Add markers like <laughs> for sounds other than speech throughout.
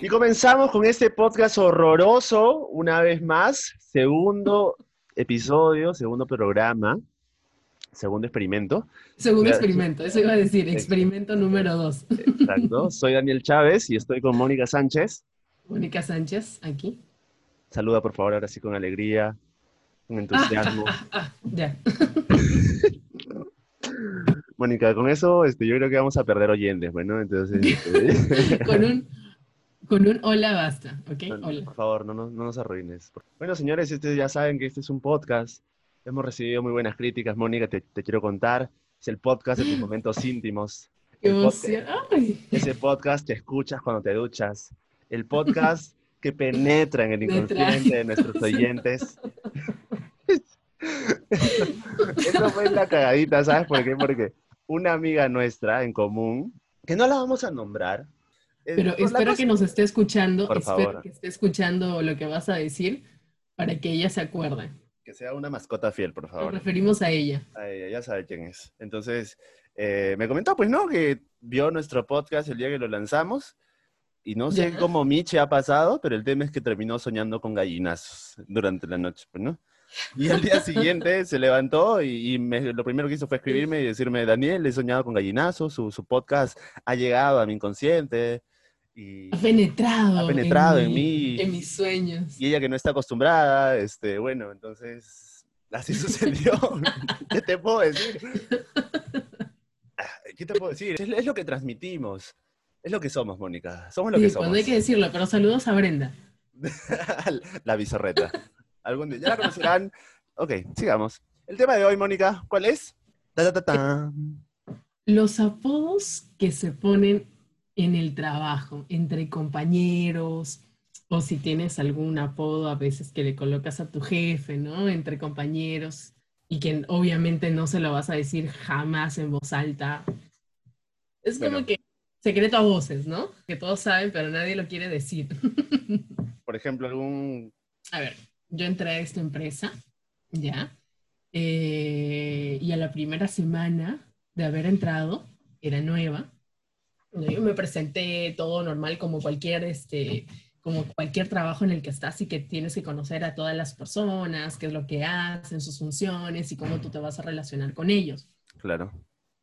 Y comenzamos con este podcast horroroso, una vez más, segundo episodio, segundo programa, segundo experimento. Segundo experimento, eso iba a decir, experimento número dos. Exacto. Soy Daniel Chávez y estoy con Mónica Sánchez. Mónica Sánchez, aquí. Saluda, por favor, ahora sí con alegría, con entusiasmo. Ah, ya. <laughs> Mónica, con eso este, yo creo que vamos a perder oyentes, bueno, entonces... este, <laughs> Con un, con un hola basta, ¿ok? No, Hola. Por favor, no, nos- no nos arruines. Bueno, señores, ustedes ya saben que este es un podcast. Hemos recibido muy buenas críticas. Mónica, te, te quiero contar. Es el podcast de tus momentos íntimos. <gasps> Qué emoción. Ese podcast que escuchas cuando te duchas. El podcast <laughs> que penetra en el inconsciente de nuestros <laughs> oyentes. Eso fue la cagadita, ¿sabes por qué? Porque una amiga nuestra en común, que no la vamos a nombrar. eh, Pero la espero que nos esté escuchando, Por espero favor. que esté escuchando lo que vas a decir para que ella se acuerde. Que sea una mascota fiel, por Nos favor. referimos a ella. a ella, ya sabe quién es. Entonces, eh, me comentó, pues, ¿no? Que vio nuestro podcast el día que lo lanzamos. Y no sé Ya. cómo Miche ha pasado, pero el tema es que terminó soñando con gallinazos durante la noche, pues, ¿no? Y al día siguiente se levantó y, y me- lo primero que hizo fue escribirme y decirme, Daniel, he soñado con gallinazos, su, su podcast ha llegado a mi inconsciente. Y, Ha penetrado. Ha penetrado en mi- mí. En mis sueños. y ella que no está acostumbrada, este, bueno, entonces así <laughs> sucedió. ¿Qué te puedo decir? Ah, ¿Qué te puedo decir? Es, es lo que transmitimos. Es lo que somos, Mónica. Somos lo Sí, que somos. cuando hay que decirlo, pero saludos a Brenda. <laughs> la bizarreta. Algún día ya la conocerán. Ok, sigamos. El tema de hoy, Mónica, ¿cuál es? Ta, ta, ta, ta. Los apodos que se ponen en el trabajo, entre compañeros, o si tienes algún apodo a veces que le colocas a tu jefe, ¿no? Entre compañeros, y que obviamente no se lo vas a decir jamás en voz alta. Es como que secreto a voces, ¿no? Que todos saben, pero nadie lo quiere decir. <laughs> Por ejemplo, algún... A ver, yo entré a esta empresa, ¿ya? Eh, y a la primera semana de haber entrado, era nueva, yo me presenté todo normal como cualquier, este, como cualquier trabajo en el que estás y que tienes que conocer a todas las personas, qué es lo que hacen, sus funciones y cómo tú te vas a relacionar con ellos. Claro.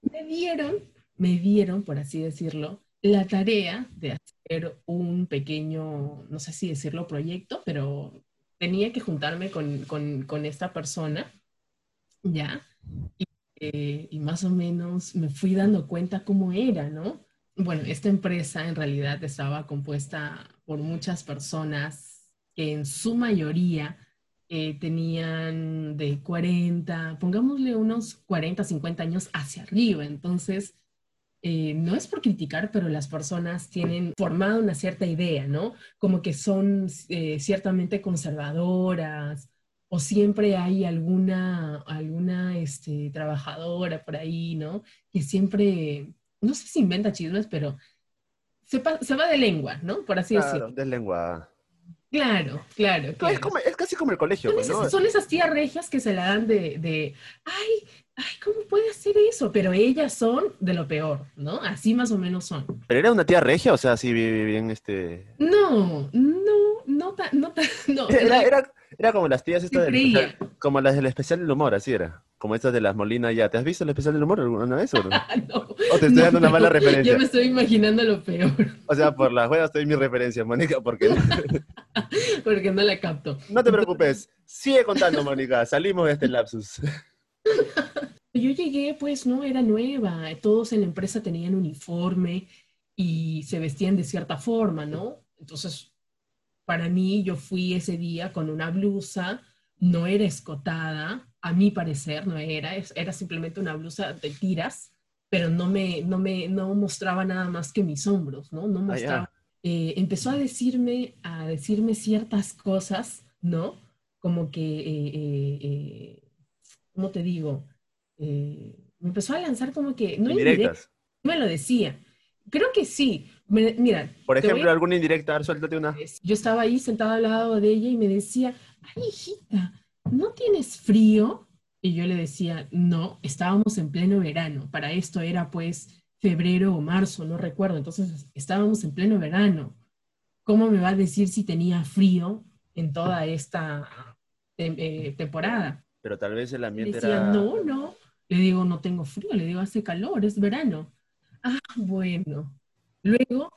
Me dieron, me dieron, por así decirlo, la tarea de hacer un pequeño, no sé si decirlo proyecto, pero tenía que juntarme con, con- esta persona, ¿ya? Y, eh, y más o menos me fui dando cuenta cómo era, ¿no? Bueno, esta empresa en realidad estaba compuesta por muchas personas que en su mayoría eh, tenían de 40, pongámosle unos 40, 50 años hacia arriba. Entonces, eh, no es por criticar, pero las personas tienen formado una cierta idea, ¿no? Como que son eh, ciertamente conservadoras o siempre hay alguna, alguna este, trabajadora por ahí, ¿no? Que siempre, no sé si inventa chismes, pero se, se va de lengua, ¿no? Por así Claro, decirlo. deslenguada. Claro, claro. Es, como- es casi como el colegio, Son pues, ¿no? esas, son esas tías regias que se la dan de, de, ay, ay, ¿cómo puede hacer eso? Pero ellas son de lo peor, ¿no? Así más o menos son. Pero era una tía regia, o sea, sí, bien, bien, este... No, no, no tan, no tan, <laughs> no. Era, era, era como las tías estas del creía. como las del especial del humor, así era. Como estas de las Molinas ya. ¿Te has visto el especial del humor alguna vez o no? <laughs> Ah, no. O te estoy No, dando una mala referencia. Yo me estoy imaginando lo peor, O sea, por las juegas estoy mi referencia, Mónica, porque <laughs> porque no la capto. no te preocupes. Sigue contando, Mónica. Salimos de este lapsus. <laughs> Yo llegué, pues no, era nueva, todos en la empresa tenían uniforme y se vestían de cierta forma, ¿no? Entonces, para mí, yo fui ese día con una blusa, no era escotada, a mi parecer no era, era simplemente una blusa de tiras, pero no me, no me, no mostraba nada más que mis hombros, ¿no? No Ah, mostraba. Eh, empezó a decirme, a decirme ciertas cosas, ¿no? Como que, eh, eh, eh, ¿cómo te digo? Eh, me empezó a lanzar como que, no indirectas, me lo decía. Creo que sí. Me- mira, Por ejemplo, a- alguna indirecta, a ver, suéltate una. yo estaba ahí sentada al lado de ella y me decía, ay, hijita, ¿no tienes frío? Y yo le decía, no, estábamos en pleno verano, para esto era pues febrero o marzo, no recuerdo, entonces estábamos en pleno verano. ¿Cómo me va a decir si tenía frío en toda esta eh, temporada? Pero tal vez el ambiente decía, era... No, no. Le digo, no tengo frío, le digo, hace calor, es verano. Ah, bueno. Luego,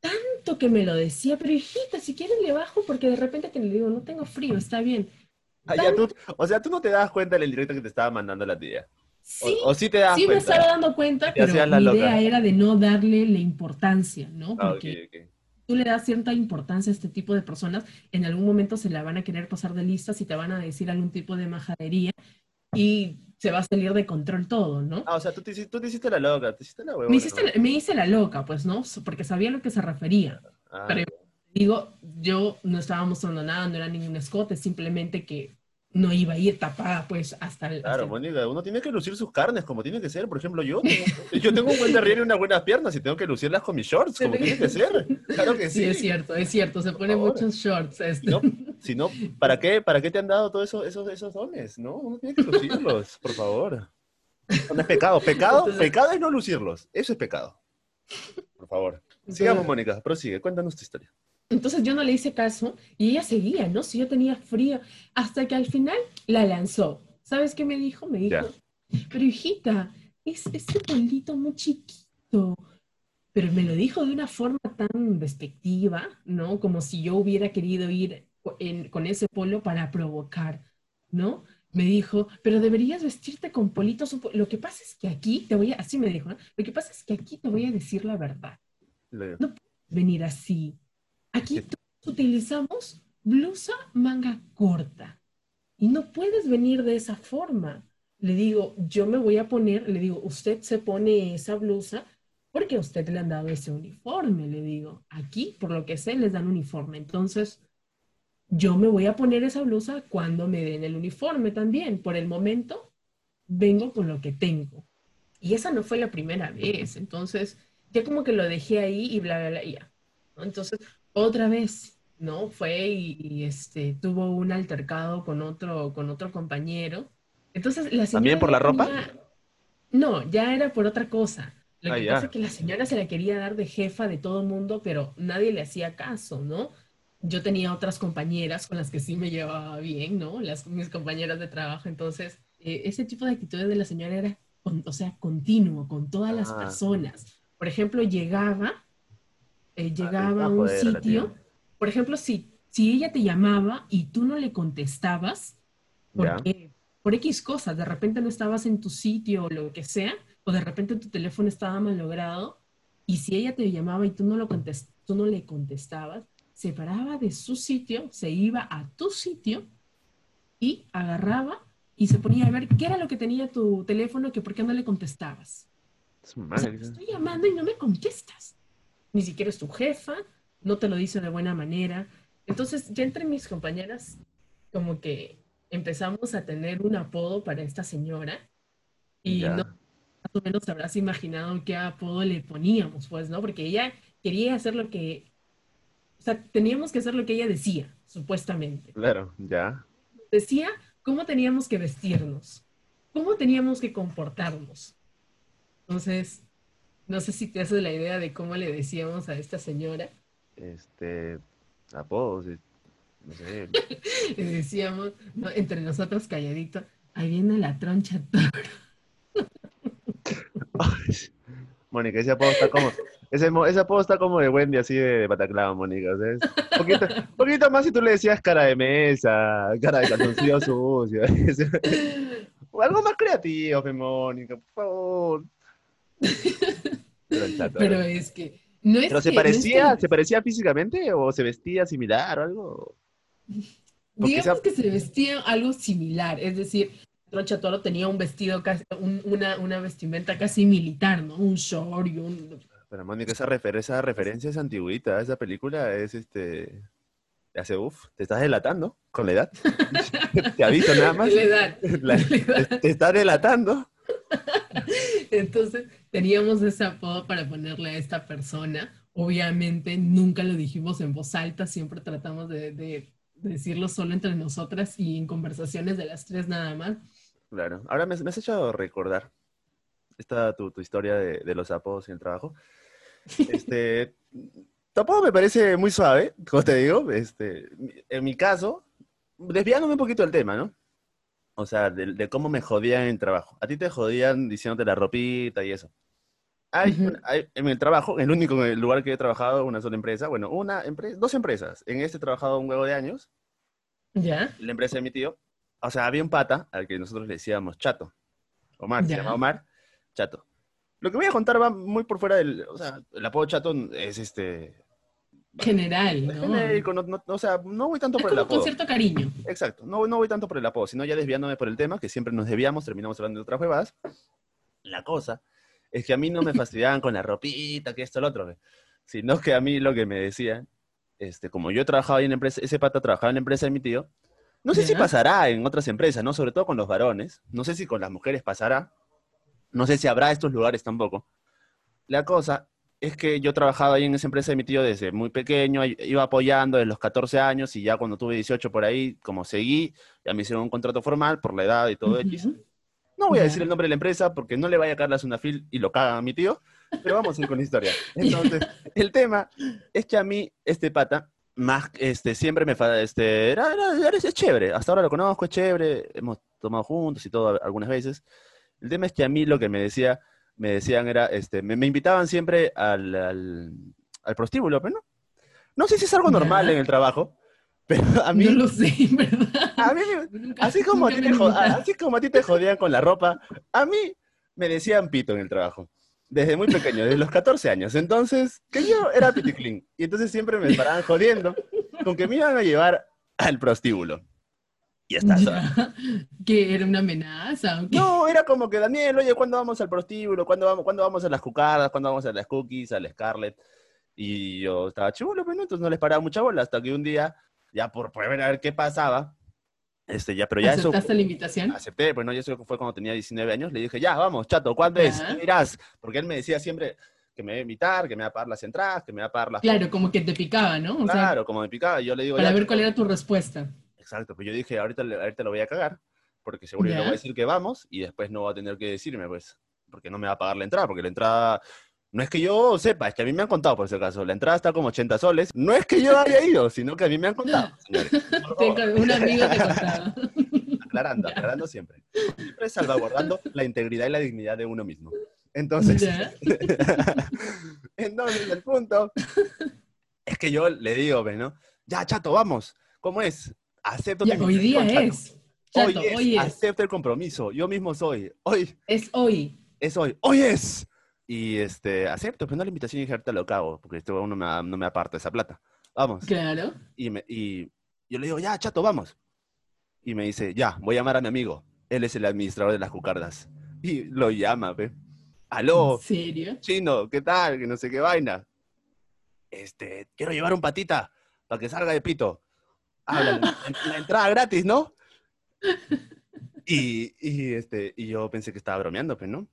tanto que me lo decía, pero hijita, si quieres le bajo porque de repente te le digo, no tengo frío, está bien. Ah, ya tú, o sea, tú no te das cuenta del directo que te estaba mandando la tía. Sí, o, o sí te das sí me estaba dando cuenta, pero la mi loca. idea era de no darle la importancia, ¿no? Ah, Porque tú le das cierta importancia a este tipo de personas, en algún momento se la van a querer pasar de listas y te van a decir algún tipo de majadería y se va a salir de control todo, ¿no? Ah, o sea, tú te, hici- tú te hiciste la loca, te hiciste la huevona. Me, hiciste ¿no? la- me hice la loca, pues, ¿no? Porque sabía a lo que se refería. Ah, pero- Digo, yo no estaba mostrando nada, no era ningún escote, simplemente que no iba a ir tapada, pues, hasta el... Claro, hasta el- Mónica, uno tiene que lucir sus carnes como tiene que ser. Por ejemplo, yo <laughs> tengo, yo tengo un buen derrier y unas buenas piernas y tengo que lucirlas con mis shorts, como tiene que ser. Claro que Sí, sí. es cierto, es cierto, se ponen muchos shorts. este. No, si no, ¿para qué, ¿para qué te han dado todos esos, esos, esos dones? No, uno tiene que lucirlos, por favor. No es pecado. Pecado, Entonces- pecado es no lucirlos. Eso es pecado. Por favor. Sigamos, Mónica. Prosigue. Cuéntanos tu historia. Entonces yo no le hice caso y ella seguía, ¿no? Si yo tenía frío, hasta que al final la lanzó. ¿Sabes qué me dijo? Me dijo, pero hijita, es ese polito muy chiquito. Pero me lo dijo de una forma tan despectiva, ¿no? Como si yo hubiera querido ir en- con ese polo para provocar, ¿no? Me dijo, pero deberías vestirte con politos. un po-". Lo que pasa es que aquí te voy a, así me dijo, ¿no? Lo que pasa es que aquí te voy a decir la verdad Le- venir así. Aquí todos utilizamos blusa manga corta y no puedes venir de esa forma. Le digo, yo me voy a poner, le digo, usted se pone esa blusa porque a usted le han dado ese uniforme, le digo. Aquí, por lo que sé, les dan uniforme. Entonces, yo me voy a poner esa blusa cuando me den el uniforme también. Por el momento, vengo con lo que tengo. Y esa no fue la primera vez. Entonces, ya como que lo dejé ahí y bla, bla, bla, ya. Entonces, otra vez, ¿no? Fue y, y, este, tuvo un altercado con otro, con otro compañero. Entonces, la ¿También por la ropa? tenía- No, ya era por otra cosa. Lo Ah, que ya. pasa es que la señora se la quería dar de jefa de todo el mundo, pero nadie le hacía caso, ¿no? Yo tenía otras compañeras con las que sí me llevaba bien, ¿no? Las, mis compañeras de trabajo. Entonces, eh, ese tipo de actitudes de la señora era, con- o sea, continuo, con todas las Ah. personas. Por ejemplo, llegaba, eh, llegaba a ah, un sitio, por ejemplo, si, si ella te llamaba y tú no le contestabas, porque por X cosas, de repente no estabas en tu sitio o lo que sea, o de repente tu teléfono estaba malogrado, y si ella te llamaba y tú no, lo contest- tú no le contestabas, se paraba de su sitio, se iba a tu sitio y agarraba y se ponía a ver qué era lo que tenía tu teléfono, que por qué no le contestabas. Su O sea, te estoy llamando y no me contestas. Ni siquiera es tu jefa, no te lo dice de buena manera. Entonces, ya entre mis compañeras, como que empezamos a tener un apodo para esta señora y Ya. no más o menos habrás imaginado qué apodo le poníamos, pues, ¿no? Porque ella quería hacer lo que, o sea, teníamos que hacer lo que ella decía, supuestamente. Claro, ya. Decía cómo teníamos que vestirnos, cómo teníamos que comportarnos. Entonces, no sé si te haces la idea de cómo le decíamos a esta señora. Este. Apodos. eh, No sé. <laughs> Le decíamos, ¿no? entre nosotros calladito, ahí viene la troncha <laughs> toro. Mónica, ese apodo está como. Ese, ese apodo está como de Wendy, así de, Pataclava, Mónica. Un poquito, poquito más si tú le decías cara de mesa, cara de calzoncillo <laughs> sucio. O algo más creativo, Mónica, por favor. Pero, el chato, Pero ¿eh? es que no es ¿Pero se que- no es parecía, que- se parecía físicamente o se vestía similar o algo? porque digamos que se vestía algo similar, es decir, Troncha Toro tenía un vestido casi, un- una, una vestimenta casi militar, ¿no? Un short y un... Pero Mónica, esa, refer- esa referencia es antigüita, esa película es este. Te hace uff, te estás delatando con la edad. <laughs> te aviso nada más. La edad. <laughs> La- La edad. te, te está delatando. <laughs> <laughs> Entonces teníamos ese apodo para ponerle a esta persona. Obviamente nunca lo dijimos en voz alta, siempre tratamos de, de decirlo solo entre nosotras y en conversaciones de las tres nada más. Claro. Ahora me, me has hecho recordar esta tu, tu historia de, de los apodos en el trabajo. <laughs> Este, tampoco me parece muy suave, como te digo. Este, en mi caso, desviándome un poquito del tema, ¿no? O sea, de, de cómo me jodían en el trabajo. A ti te jodían diciéndote la ropita y eso. Hay, una- hay- en el trabajo, el único lugar que he trabajado, una sola empresa, bueno, una empresa, dos empresas. En este he trabajado un huevo de años, ¿Ya? la empresa de mi tío. O sea, había un pata al que nosotros le decíamos Chato. Omar, se Ya. llama Omar, Chato. Lo que voy a contar va muy por fuera del, o sea, el apodo Chato es este, General, ¿no? genérico, no- no- o sea, no voy tanto Es por el como con apodo. cierto cariño. Exacto, no, no voy tanto por el apodo, sino ya desviándome por el tema, que siempre nos desviamos, terminamos hablando de otras huevadas. La cosa es que a mí no me <laughs> fastidiaban con la ropita, que esto, lo otro, sino que a mí lo que me decían, este, como yo trabajaba en empresa, ese pata trabajaba en la empresa de mi tío, no sé si Ya. pasará en otras empresas, ¿no? Sobre todo con los varones, no sé si con las mujeres pasará, no sé si habrá estos lugares tampoco. La cosa es que yo trabajaba ahí en esa empresa de mi tío desde muy pequeño, iba apoyando desde los 14 años y ya cuando tuve 18 por ahí, como seguí, ya me hicieron un contrato formal por la edad y todo X. Ujú. No voy a decir el nombre de la empresa porque no le vaya a caer la Sunafil y lo cagan a mi tío, pero vamos a ir con la historia. <laughs> Entonces, el tema es que a mí, este pata, más, este, siempre me, este, era, era- era- es chévere, hasta ahora lo conozco, es chévere, hemos tomado juntos y todo algunas veces. El tema es que a mí lo que me decía, me decían era, este, me, me invitaban siempre al, al, al prostíbulo, pero no. No sé si es algo normal en el trabajo, <laughs> pero a mí, No lo sé, verdad. a mí Nunca- Así como, a ti te jo- invitaron. así como a ti te jodían con la ropa, a mí me decían pito en el trabajo. Desde muy pequeño, desde los 14 años. Entonces, que yo era piticlín. Y entonces siempre me paraban jodiendo con que me iban a llevar al prostíbulo. Y está Ya. <laughs> ¿Que era una amenaza? No, era como que, Daniel, oye, ¿cuándo vamos al prostíbulo? ¿Cuándo vamos, ¿cuándo vamos a las cucardas? ¿Cuándo vamos a las cookies, al Scarlett? Y yo estaba chulo, pero no, entonces no les paraba mucha bola. Hasta que un día, ya por, ver a ver qué pasaba, este, ya, pero ya eso... ¿Aceptaste la invitación? Acepté, pues no, yo eso fue cuando tenía 19 años. Le dije, ya, vamos, chato, ¿cuándo es? Ya. ¿Qué irás? Porque él me decía siempre que me iba a invitar, que me va a pagar las entradas, que me va a pagar las Claro, como que te picaba, ¿no? O sea, Claro, como me picaba. y Yo le digo, para ya, ver cuál era tu respuesta. Exacto, pues yo dije, ahorita, ahorita lo voy a cagar, porque seguro yo le voy a decir que vamos y después no va a tener que decirme, pues, porque no me va a pagar la entrada, porque la entrada, no es que yo sepa, es que a mí me han contado por ese caso, la entrada está como 80 soles, no es que yo haya ido, sino que a mí me han contado, <laughs> un amigo te <laughs> contaba. aclarando, aclarando siempre. Siempre salvaguardando la integridad y la dignidad de uno mismo. Entonces, <laughs> entonces el punto es que yo le digo, pues, ¿no? Ya, chato, vamos, ¿cómo es? Acepto tu hoy día es. Chato, hoy es, hoy es. acepta el compromiso, yo mismo soy, hoy Es hoy. es hoy, hoy es. Y este, acepto, pero no la invitación y dije, ahorita lo cago, porque este huevón no me, da- no me aparta esa plata. Vamos. Claro. Y, me- y yo le digo, ya, chato, vamos. Y me dice, ya, voy a llamar a mi amigo. Él es el administrador de las cucardas. Y lo llama, ve. Aló, ¿En serio? chino, ¿qué tal? Que no sé qué vaina. Este, quiero llevar un patita para que salga de pito. Ah, la, entrada gratis, ¿no? Y, y, este, y yo pensé que estaba bromeando, pero no.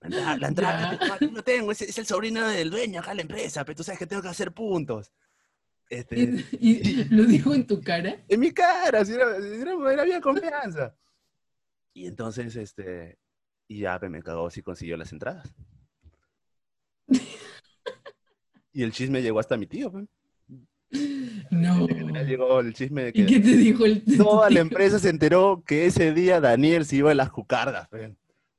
La entrada, la entrada gratis, no, tengo, es, es el sobrino del dueño acá de la empresa, pero tú sabes que tengo que hacer puntos. Este, ¿Y, y lo dijo en tu cara? en mi cara, si era, si era, era bien confianza. Y entonces, este, y ya pe, me cagó si consiguió las entradas. <laughs> Y el chisme llegó hasta mi tío, pe. No. Llegó el chisme de ¿Y que qué te dijo el toda la empresa se enteró que ese día Daniel se iba a las cucardas.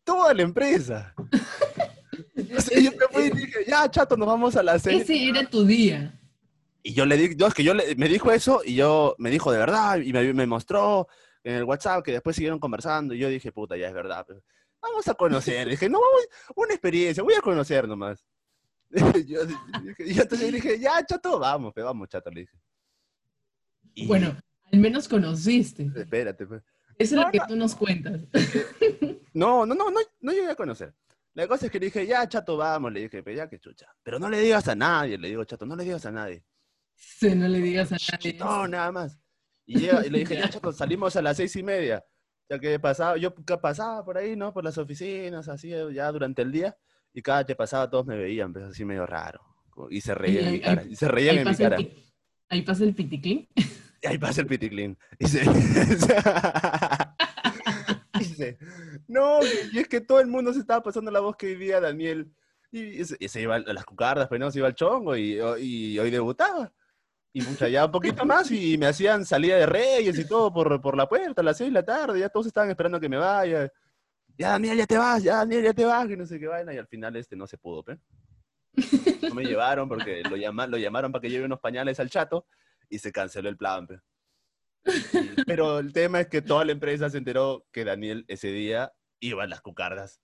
Toda la empresa. O sea, yo me fui y dije, ya, chato, nos vamos a la cena. Ese era tu día. Y yo le dije, yo, es que yo le, me dijo eso y yo me dijo de verdad y me, me mostró en el WhatsApp que después siguieron conversando y yo dije, puta, ya es verdad. vamos a conocer. dije, no, vamos, una experiencia, voy a conocer nomás. <laughs> yo, dije- yo entonces dije, ya, chato, vamos, pe, vamos, chato, le dije. Y- Bueno, al menos conociste. Espérate, pues. Eso es No, lo que no. tú nos cuentas. <laughs> No, no, no, no, no llegué a conocer. La cosa es que le dije, ya, chato, vamos, le dije, pero ya que chucha. Pero no le digas a nadie, le digo, chato, no le digas a nadie. Sí, no le digas a nadie. No, nada más. Y, llega- y le dije, ya, <laughs> chato, salimos a las seis y media. Ya que pasaba, yo pasaba por ahí, ¿no? Por las oficinas, así, ya durante el día. Y cada que pasaba todos me veían, pues así medio raro. Y se reían en mi cara. Y se reían Ahí en mi pasa, el cara. ahí pasa el piticlín. Y ahí pasa el piticlín. <laughs> Y, se- y dice. No, y es que todo el mundo se estaba pasando la voz que vivía Daniel. Y, se, y se iba a las cucardas, pero no se iba al chongo y, y hoy debutaba. Y mucha, ya un poquito más y me hacían salida de reyes y todo por, por la puerta a las seis de la tarde. Ya todos estaban esperando que me vaya. Ya, Daniel, ya te vas, ya, Daniel, ya te vas, que no sé qué vaina. Y al final este no se pudo, ¿pe? <laughs> No me llevaron porque lo, llama, lo llamaron para que lleve unos pañales al chato y se canceló el plan, pe. Pero el tema es que toda la empresa se enteró que Daniel ese día iba a las cucardas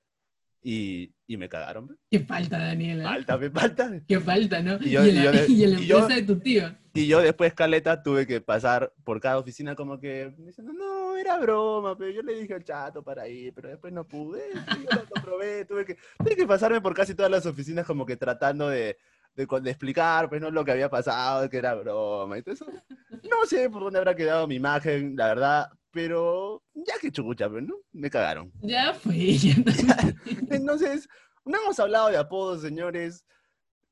y, y me cagaron. Qué falta, Daniela. Falta, me falta. Qué falta, ¿no? Y Y, yo- en y la, yo de- y en la y yo- empresa de tu tío. Y yo después, Caleta, tuve que pasar por cada oficina como que diciendo, no, era broma, pero yo le dije al chato para ir, pero después no pude, yo lo comprobé, tuve que, tuve que pasarme por casi todas las oficinas como que tratando de, de, de explicar, pues, no lo que había pasado, que era broma. Entonces, no sé por dónde habrá quedado mi imagen, la verdad, pero ya que chucucha, ¿no? Me cagaron. Ya fue, ya <laughs> Entonces, no hemos hablado de apodos, señores.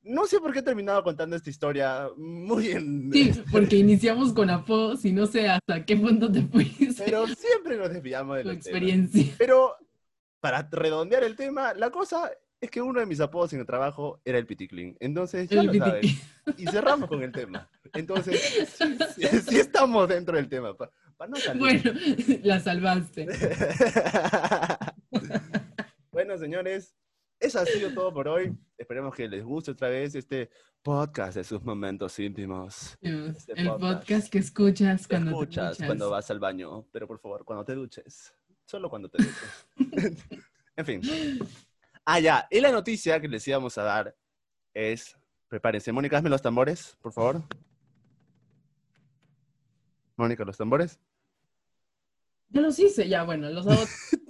No sé por qué he terminado contando esta historia muy en... Sí, porque iniciamos con apodos y no sé hasta qué punto te fuiste Pero siempre nos desviamos de la tema. experiencia. Pero para redondear el tema, la cosa es que uno de mis apodos en el trabajo era el piticlin. Entonces, ya El lo saben. Y cerramos con el tema. Entonces, <laughs> sí, sí- sí estamos dentro del tema. Para no salir. Bueno, <laughs> la salvaste. <laughs> bueno, señores, eso ha sido todo por hoy. Esperemos que les guste otra vez este podcast de sus momentos íntimos. Dios, Este el podcast. podcast que escuchas cuando escuchas te duchas. cuando vas al baño, pero por favor, cuando te duches. Solo cuando te duches. en fin. Ah, ya. Y la noticia que les íbamos a dar es. Prepárense. Mónica, hazme los tambores, por favor. Mónica, los tambores. Yo los hice, ya, bueno, los hago. <laughs>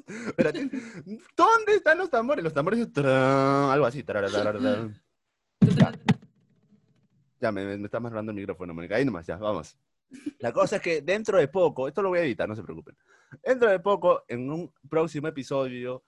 ¿Dónde están los tambores? Los tambores. algo así. Ya, Ya, me, me está más el micrófono, Mónica. Ahí nomás, ya, vamos. La cosa es que dentro de poco, esto lo voy a editar, no se preocupen. Dentro de poco, en un próximo episodio,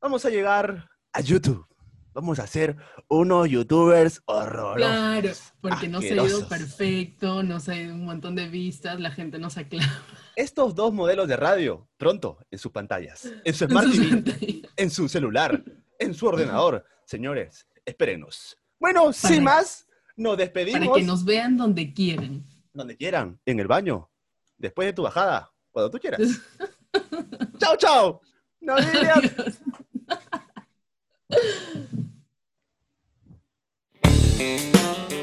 vamos a llegar a YouTube. Vamos a ser unos youtubers horrorosos. Claro, porque no se ha ido perfecto, no se ha ido un montón de vistas, la gente no se aclama. Estos dos modelos de radio, pronto, en sus pantallas, en su Smart en TV, en su celular, en su ordenador. Señores, espérenos. Bueno, sin más, nos despedimos Para que nos vean donde quieran. donde quieran, en el baño, después de tu bajada, cuando tú quieras. <laughs> ¡Chao, chao! ¡Navidad! Música